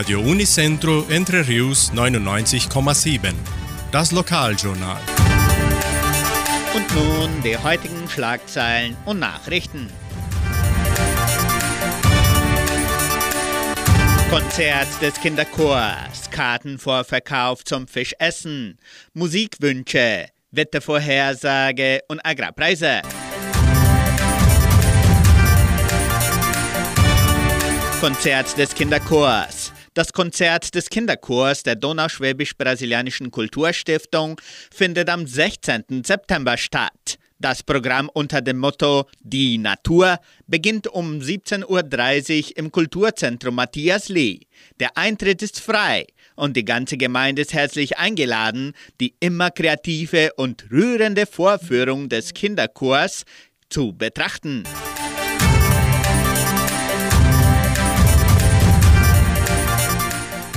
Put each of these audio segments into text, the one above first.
Radio Unicentro Entre Rius 99,7. Das Lokaljournal. Und nun die heutigen Schlagzeilen und Nachrichten. Konzert des Kinderchors, Kartenvorverkauf zum Fischessen, Musikwünsche, Wettervorhersage und Agrarpreise. Konzert des Kinderchors. Das Konzert des Kinderchors der Donauschwäbisch-Brasilianischen Kulturstiftung findet am 16. September statt. Das Programm unter dem Motto Die Natur beginnt um 17.30 Uhr im Kulturzentrum Matthias Lee. Der Eintritt ist frei und die ganze Gemeinde ist herzlich eingeladen, die immer kreative und rührende Vorführung des Kinderchors zu betrachten.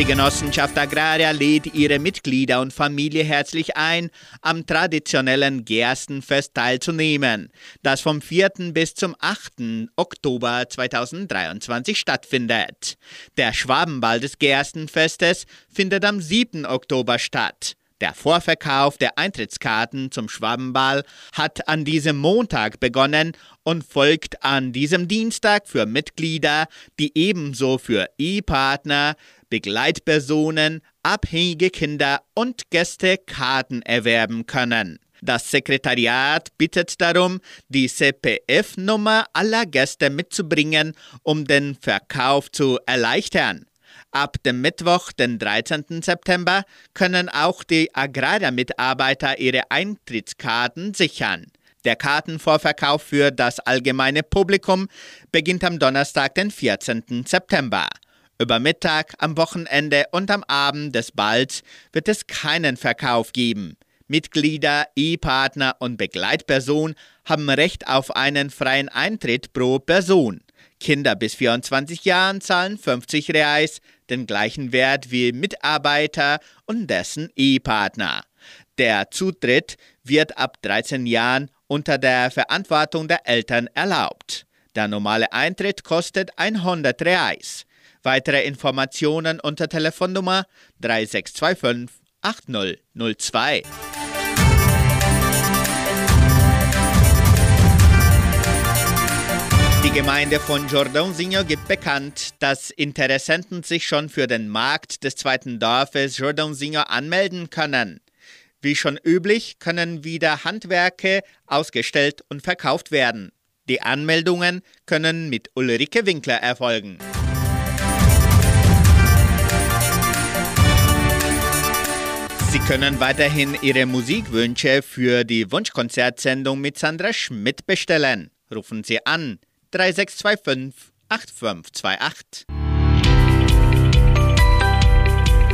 Die Genossenschaft Agraria lädt ihre Mitglieder und Familie herzlich ein, am traditionellen Gerstenfest teilzunehmen, das vom 4. bis zum 8. Oktober 2023 stattfindet. Der Schwabenball des Gerstenfestes findet am 7. Oktober statt. Der Vorverkauf der Eintrittskarten zum Schwabenball hat an diesem Montag begonnen und folgt an diesem Dienstag für Mitglieder, die ebenso für Ehepartner, Begleitpersonen, abhängige Kinder und Gäste Karten erwerben können. Das Sekretariat bittet darum, die CPF-Nummer aller Gäste mitzubringen, um den Verkauf zu erleichtern. Ab dem Mittwoch, den 13. September, können auch die Agraria-Mitarbeiter ihre Eintrittskarten sichern. Der Kartenvorverkauf für das allgemeine Publikum beginnt am Donnerstag, den 14. September. Über Mittag, am Wochenende und am Abend des Balls wird es keinen Verkauf geben. Mitglieder, Ehepartner und Begleitperson haben Recht auf einen freien Eintritt pro Person. Kinder bis 24 Jahren zahlen 50 Reais, den gleichen Wert wie Mitarbeiter und dessen Ehepartner. Der Zutritt wird ab 13 Jahren unter der Verantwortung der Eltern erlaubt. Der normale Eintritt kostet 100 Reais. Weitere Informationen unter Telefonnummer 3625 8002. Die Gemeinde von Jordãozinho gibt bekannt, dass Interessenten sich schon für den Markt des zweiten Dorfes Jordãozinho anmelden können. Wie schon üblich können wieder Handwerke ausgestellt und verkauft werden. Die Anmeldungen können mit Ulrike Winkler erfolgen. Sie können weiterhin Ihre Musikwünsche für die Wunschkonzertsendung mit Sandra Schmidt bestellen. Rufen Sie an 3625 8528.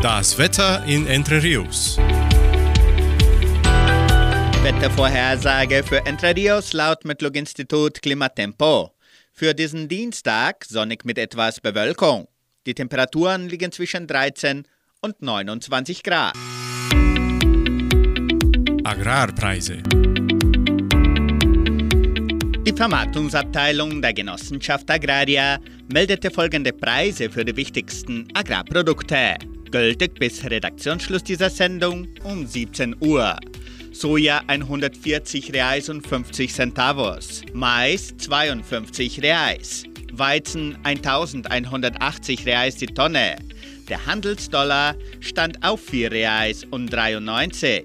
Das Wetter in Entre Rios. Wettervorhersage für Entre Rios laut Metlog-Institut Klimatempo. Für diesen Dienstag sonnig mit etwas Bewölkung. Die Temperaturen liegen zwischen 13 und 29 Grad. Agrarpreise. Die Vermarktungsabteilung der Genossenschaft Agraria meldete folgende Preise für die wichtigsten Agrarprodukte. Gültig bis Redaktionsschluss dieser Sendung um 17 Uhr. Soja 140 Reais und 50 Centavos. Mais 52 Reais. Weizen 1180 Reais die Tonne. Der Handelsdollar stand auf 4 Reais und 93.